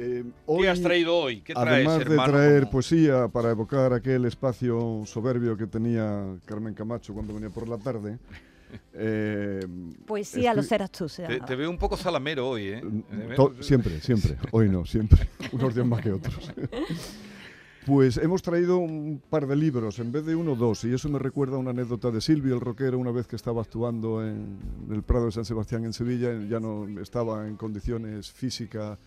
Eh, ¿Qué has traído hoy? ¿Qué traes, además de traer Como- poesía para evocar aquel espacio soberbio que tenía Carmen Camacho cuando venía por la tarde, eh, Poesía, lo estoy- serás tú. se Te, te veo un poco salamero hoy, ¿eh? To- siempre, siempre. Hoy no, siempre. Unos días más que otros. Pues hemos traído un par de libros, en vez de uno, dos, y eso me recuerda a una anécdota de Silvio, el rockero, una vez que estaba actuando en el Prado de San Sebastián en Sevilla, ya no estaba en condiciones físicas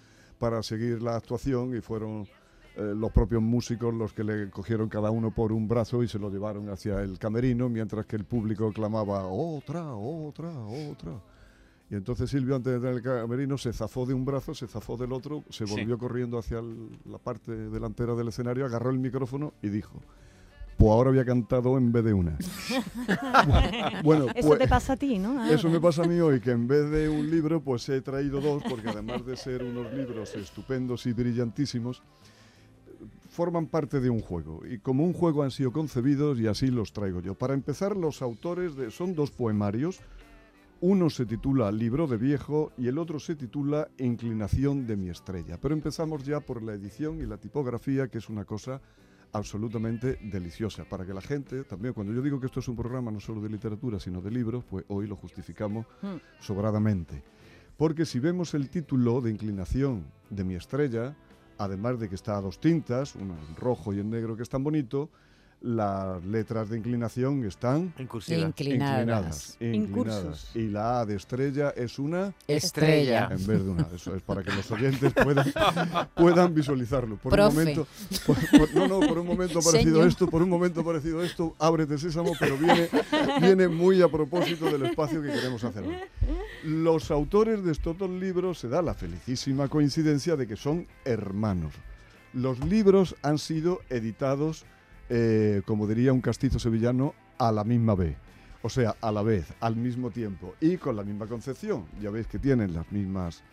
para seguir la actuación y fueron eh, los propios músicos los que le cogieron cada uno por un brazo y se lo llevaron hacia el camerino, mientras que el público clamaba, otra, otra, otra. Y entonces Silvio, antes de entrar al camerino, se zafó de un brazo, se zafó del otro, se Sí. volvió corriendo hacia el- la parte delantera del escenario, agarró el micrófono y dijo, pues ahora había cantado en vez de una. bueno, Eso pues, te pasa a ti, ¿no? eso me pasa a mí hoy, que en vez de un libro, pues he traído dos, porque además de ser unos libros estupendos y brillantísimos, forman parte de un juego. Y como un juego han sido concebidos y así los traigo yo. Para empezar, los autores de, son dos poemarios. Uno se titula Libro de Viejo y el otro se titula Inclinación de mi estrella. Pero empezamos ya por la edición y la tipografía, que es una cosa absolutamente deliciosa. Para que la gente, también cuando yo digo que esto es un programa no solo de literatura, sino de libros, pues hoy lo justificamos Hmm. sobradamente. Porque si vemos el título de Inclinación de mi estrella, además de que está a dos tintas, uno en rojo y en negro que es tan bonito, las letras de inclinación están En cursiva. inclinadas. Inclinadas. Y la A de estrella es una Estrella. en vez de una. Eso es para que los oyentes puedan, puedan visualizarlo. Por Profe. un momento, por- por- no, no, por un momento ha parecido Señor. esto, por un momento ha parecido esto, ábrete sésamo, pero viene, viene muy a propósito del espacio que queremos hacer. Los autores de estos dos libros se da la felicísima coincidencia de que son hermanos. Los libros han sido editados, eh, como diría un castizo sevillano, a la misma vez. O sea, a la vez, al mismo tiempo y con la misma concepción. Ya veis que tienen las mismas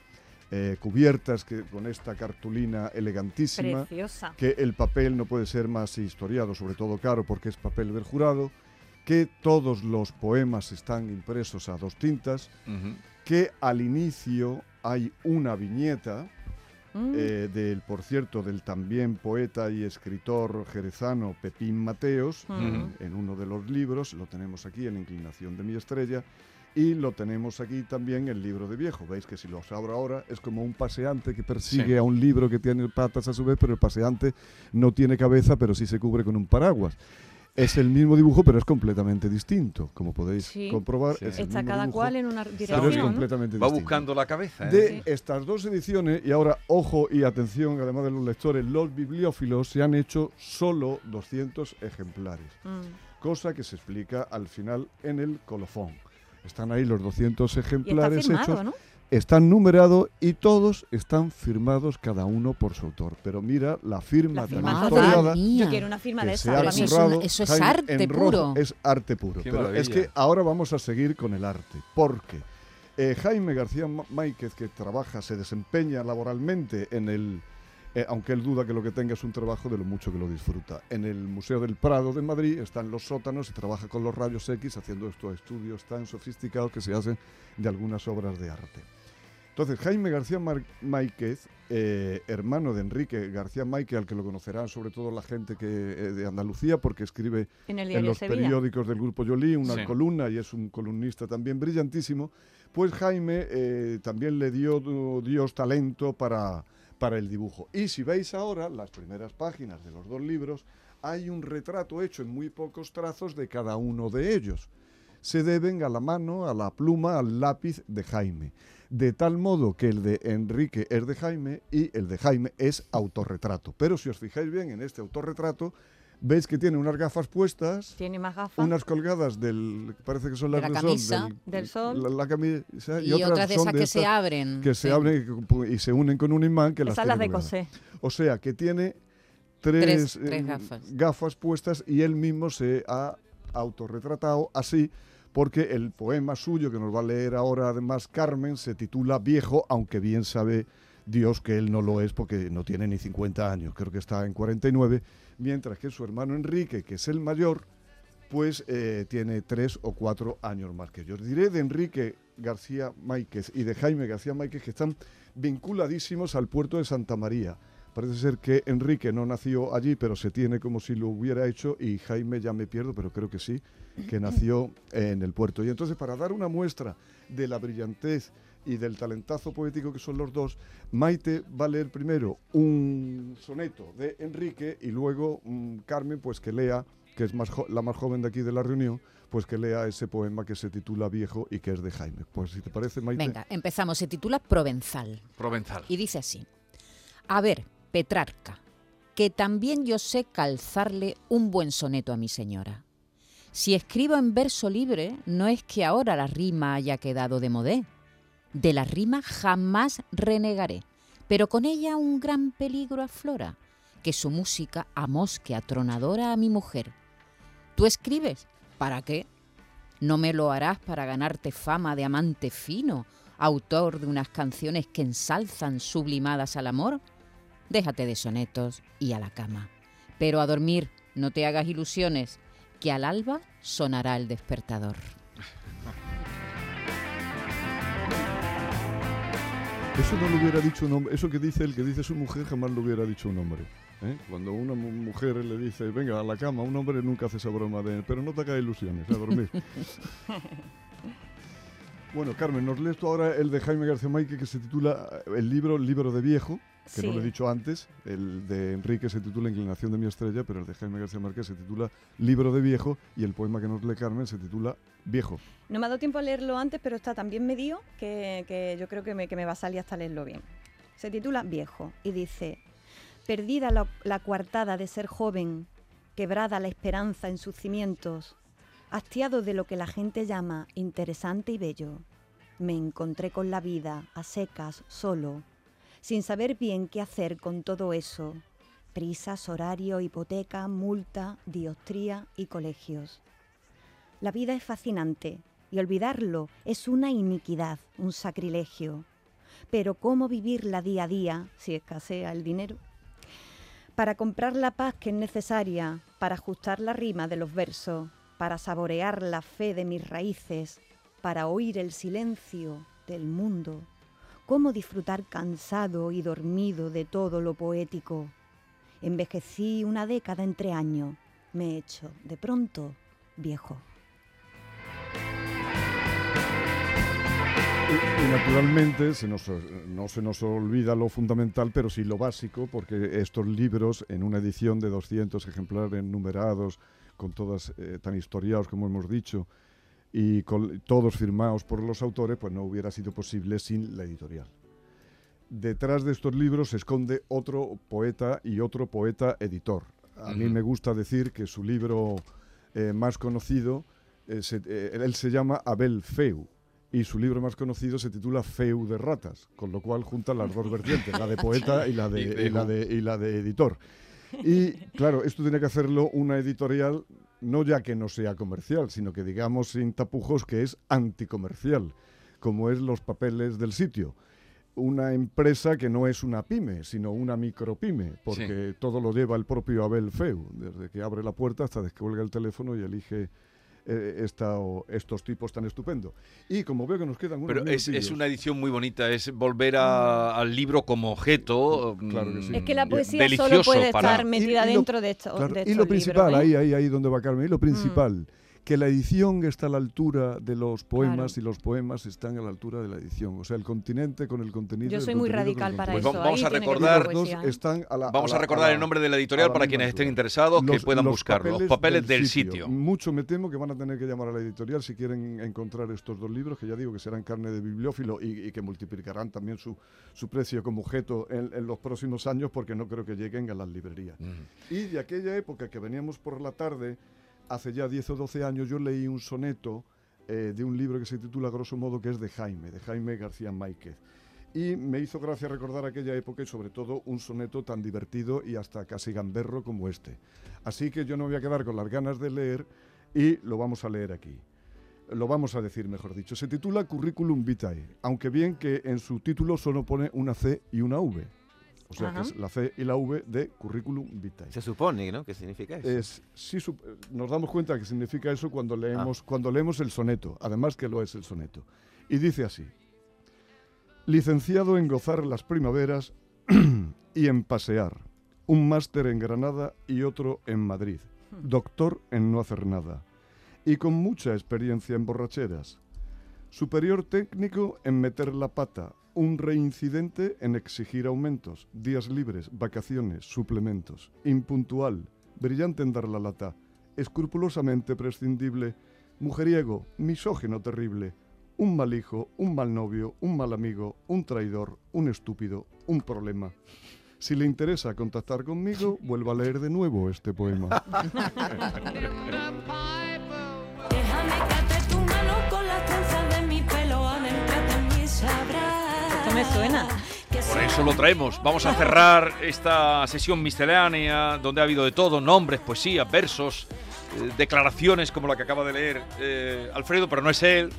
eh, cubiertas que con esta cartulina elegantísima Preciosa. que el papel no puede ser más historiado, sobre todo caro porque es papel del jurado, que todos los poemas están impresos a dos tintas, que al inicio hay una viñeta Mm. eh, del, por cierto, del también poeta y escritor jerezano Pepín Mateos, Mm. en uno de los libros, lo tenemos aquí en Inclinación de mi estrella, y lo tenemos aquí también en Libro de Viejo. Veis que si los abro ahora es como un paseante que persigue Sí. a un libro que tiene patas a su vez, pero el paseante no tiene cabeza, pero sí se cubre con un paraguas. Es el mismo dibujo, pero es completamente distinto. Como podéis Sí. comprobar, Sí. es el Está mismo cada dibujo, cual en una pero es dirección. ¿no? completamente Va distinto buscando la cabeza, ¿eh? de Sí. estas dos ediciones, y ahora ojo y atención, además de los lectores, los bibliófilos se han hecho solo 200 ejemplares, Mm. cosa que se explica al final en el colofón. Están ahí los 200 Y está ejemplares firmado, hechos, ¿no? Están numerados y todos están firmados cada uno por su autor. Pero mira la firma La tan firma historiada. Yo quiero una firma de esa. eso es un- currado eso es Jaime arte en rojo. puro. Es arte puro. Qué Pero es que ahora vamos a seguir con el arte. Porque eh, Jaime García Máiquez, que trabaja, se desempeña laboralmente en el, eh, aunque él duda que lo que tenga es un trabajo de lo mucho que lo disfruta, en el Museo del Prado de Madrid, está en los sótanos y trabaja con los rayos X haciendo estos estudios tan sofisticados que se hacen de algunas obras de arte. Entonces, Jaime García Máiquez, eh, hermano de Enrique García Máiquez, al que lo conocerán sobre todo la gente que, eh, de Andalucía, porque escribe En el en diario los Sevilla. periódicos del Grupo Yolí, una Sí. columna, y es un columnista también brillantísimo, pues Jaime eh, también le dio Dios talento para, para el dibujo. Y si veis ahora las primeras páginas de los dos libros, hay un retrato hecho en muy pocos trazos de cada uno de ellos. Se deben a la mano, a la pluma, al lápiz de Jaime. De tal modo que el de Enrique es de Jaime y el de Jaime es autorretrato. Pero si os fijáis bien en este autorretrato, Veis que tiene unas gafas puestas, Tiene más gafas. unas colgadas del, parece que son De las la del camisa. sol, Del sol. La, la camisa Y, otras de esas que se abren. que se sí. abren y se unen con un imán que las Esas las tiene de coser. O sea, que tiene tres, Tres- tres eh, gafas. gafas puestas y él mismo se ha autorretratado así porque el poema suyo que nos va a leer ahora además Carmen se titula Viejo, aunque bien sabe Dios que él no lo es porque no tiene ni 50 años, creo que está en 49, mientras que su hermano Enrique, que es el mayor, pues eh, tiene tres o cuatro años más que yo. Diré de Enrique García Máiquez y de Jaime García Máiquez que están vinculadísimos al puerto de Santa María. Parece ser que Enrique no nació allí, pero se tiene como si lo hubiera hecho y Jaime ya me pierdo, pero creo que sí, que nació en el puerto. Y entonces para dar una muestra de la brillantez y del talentazo poético que son los dos, Maite va a leer primero un soneto de Enrique y luego mm, Carmen pues que lea, que es más la más joven de aquí de la reunión, pues que lea ese poema que se titula Viejo y que es de Jaime. Pues si te parece Maite. Venga, empezamos. Se titula Provenzal. Provenzal. Y dice así. A ver, Petrarca, que también yo sé calzarle un buen soneto a mi señora. Si escribo en verso libre, no es que ahora la rima haya quedado de modé. De la rima jamás renegaré, pero con ella un gran peligro aflora, que su música amosque atronadora a mi mujer. ¿Tú escribes? ¿Para qué? ¿No me lo harás para ganarte fama de amante fino, autor de unas canciones que ensalzan sublimadas al amor? Déjate de sonetos y a la cama. Pero a dormir, no te hagas ilusiones, que al alba sonará el despertador. Eso no lo hubiera dicho un hombre, eso que dice el que dice su mujer jamás lo hubiera dicho un hombre. ¿eh? Cuando una mu- mujer le dice, venga a la cama, un hombre nunca hace esa broma de, pero no te hagas ilusiones, a dormir. bueno, Carmen, nos lees tú ahora el de Jaime García Maike que se titula eh, el libro, el libro de viejo, que no lo he dicho antes, el de Enrique se titula Inclinación de mi estrella, pero el de Jaime García Márquez se titula Libro de viejo y el poema que nos lee Carmen se titula Viejo. No me ha dado tiempo a leerlo antes, pero está tan bien medido que, que yo creo que me, que me va a salir hasta leerlo bien. Se titula Viejo y dice, Perdida la, la coartada de ser joven, quebrada la esperanza en sus cimientos, hastiado de lo que la gente llama interesante y bello, me encontré con la vida a secas, solo, sin saber bien qué hacer con todo eso. Prisas, horario, hipoteca, multa, diostría y colegios. La vida es fascinante y olvidarlo es una iniquidad, un sacrilegio. Pero ¿cómo vivirla día a día si escasea el dinero? Para comprar la paz que es necesaria, para ajustar la rima de los versos, para saborear la fe de mis raíces, para oír el silencio del mundo. ¿Cómo disfrutar cansado y dormido de todo lo poético? Envejecí una década entre años, me he hecho de pronto viejo. Y, naturalmente se eh, no se nos olvida lo fundamental, pero sí lo básico, porque estos libros, en una edición de 200 ejemplares numerados, con todas eh, tan historiados como hemos dicho, y con, todos firmados por los autores, pues no hubiera sido posible sin la editorial. Detrás de estos libros se esconde otro poeta y otro poeta editor. A mí me gusta decir que su libro eh, más conocido, eh, se- eh, él se llama Abel Feu, y su libro más conocido se titula Feu de ratas, con lo cual junta las dos vertientes, la de poeta y la de, Y de- y la de, y la de editor. Y claro, esto tiene que hacerlo una editorial, no ya que no sea comercial, sino que digamos sin tapujos que es anticomercial, como es los papeles del sitio. Una empresa que no es una pyme, sino una micropyme, porque todo lo lleva el propio Abel Feu, desde que abre la puerta hasta que cuelga el teléfono y elige eh, esta o estos tipos tan estupendos. Y como veo que nos quedan unos Pero es, es una edición muy bonita, es volver a- al libro como objeto. Claro que sí. mm, Es que la Mm, poesía solo delicioso puede para- estar metida Y- y lo- dentro de, esto, Claro, de y estos lo principal, libros, ¿eh? ahí, ahí, ahí donde va Carmen, y lo principal, que la edición está a la altura de los poemas Claro. y los poemas están a la altura de la edición. O sea, el continente con el contenido. Yo soy muy radical para Pues eso. vamos ahí a recordar- están a la- Vamos a la- recordar la- el nombre de la editorial la para quienes estén interesados, que puedan los buscarlo. Los papeles del sitio. sitio. Mucho me temo que van a tener que llamar a la editorial si quieren encontrar estos dos libros, que ya digo que serán carne de bibliófilo y, y que multiplicarán también su, su precio como objeto en, en los próximos años, porque no creo que lleguen a las librerías. Mm. Y de aquella época que veníamos por la tarde, hace ya 10 o 12 años, yo leí un soneto eh, de un libro que se titula, grosso modo, que es de Jaime, de Jaime García Máiquez. Y me hizo gracia recordar aquella época y sobre todo un soneto tan divertido y hasta casi gamberro como este. Así que yo no voy a quedar con las ganas de leer y lo vamos a leer aquí. Lo vamos a decir, mejor dicho. Se titula Curriculum Vitae, aunque bien que en su título solo pone una C y una V. O sea, que es la C y la V de Curriculum Vitae. Se supone, ¿no? ¿Qué significa eso? Es, sí, sup- eh, nos damos cuenta que significa eso cuando leemos, cuando leemos el soneto, además que lo es el soneto. Y dice así, licenciado en gozar las primaveras y en pasear, un máster en Granada y otro en Madrid, doctor en no hacer nada, y con mucha experiencia en borracheras, superior técnico en meter la pata, un reincidente en exigir aumentos, días libres, vacaciones, suplementos, impuntual, brillante en dar la lata, escrupulosamente prescindible, mujeriego, misógeno terrible, un mal hijo, un mal novio, un mal amigo, un traidor, un estúpido, un problema. Si le interesa contactar conmigo, vuelva a leer de nuevo este poema. me suena. Que Por eso lo traemos. Vamos a cerrar esta sesión miscelánea donde ha habido de todo, nombres, poesía, versos, eh, declaraciones como la que acaba de leer eh, Alfredo, pero no es él.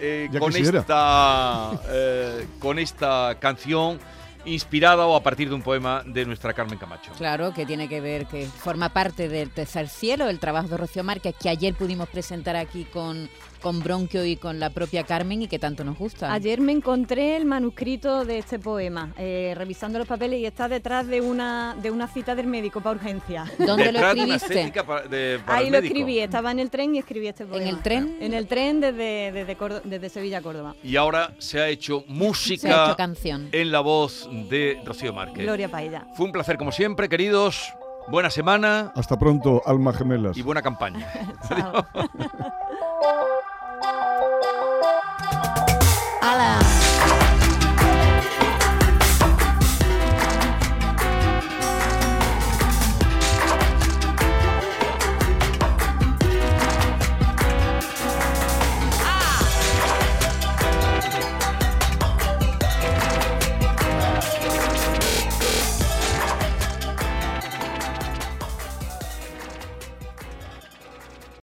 eh, con, quisiera. esta, eh, con esta canción inspirada o a partir de un poema de nuestra Carmen Camacho. Claro, que tiene que ver, que forma parte del Tercer Cielo, el trabajo de Rocío Márquez, que ayer pudimos presentar aquí con, con Bronquio y con la propia Carmen y que tanto nos gusta. Ayer me encontré el manuscrito de este poema, eh, revisando los papeles y está detrás de una, de una cita del médico para urgencia. ¿Dónde lo Detrás de una escribiste? estética para, de- para Ahí el lo médico. escribí, estaba en el tren y escribí este poema. ¿En el tren? En el tren desde, desde, Córdo- desde Sevilla a Córdoba. Y ahora se ha hecho Se ha música hecho canción. en la voz de Rocío Márquez. Gloria para ella. Fue un placer como siempre, queridos. Buena semana Hasta pronto, alma gemelas. y buena campaña. Chao.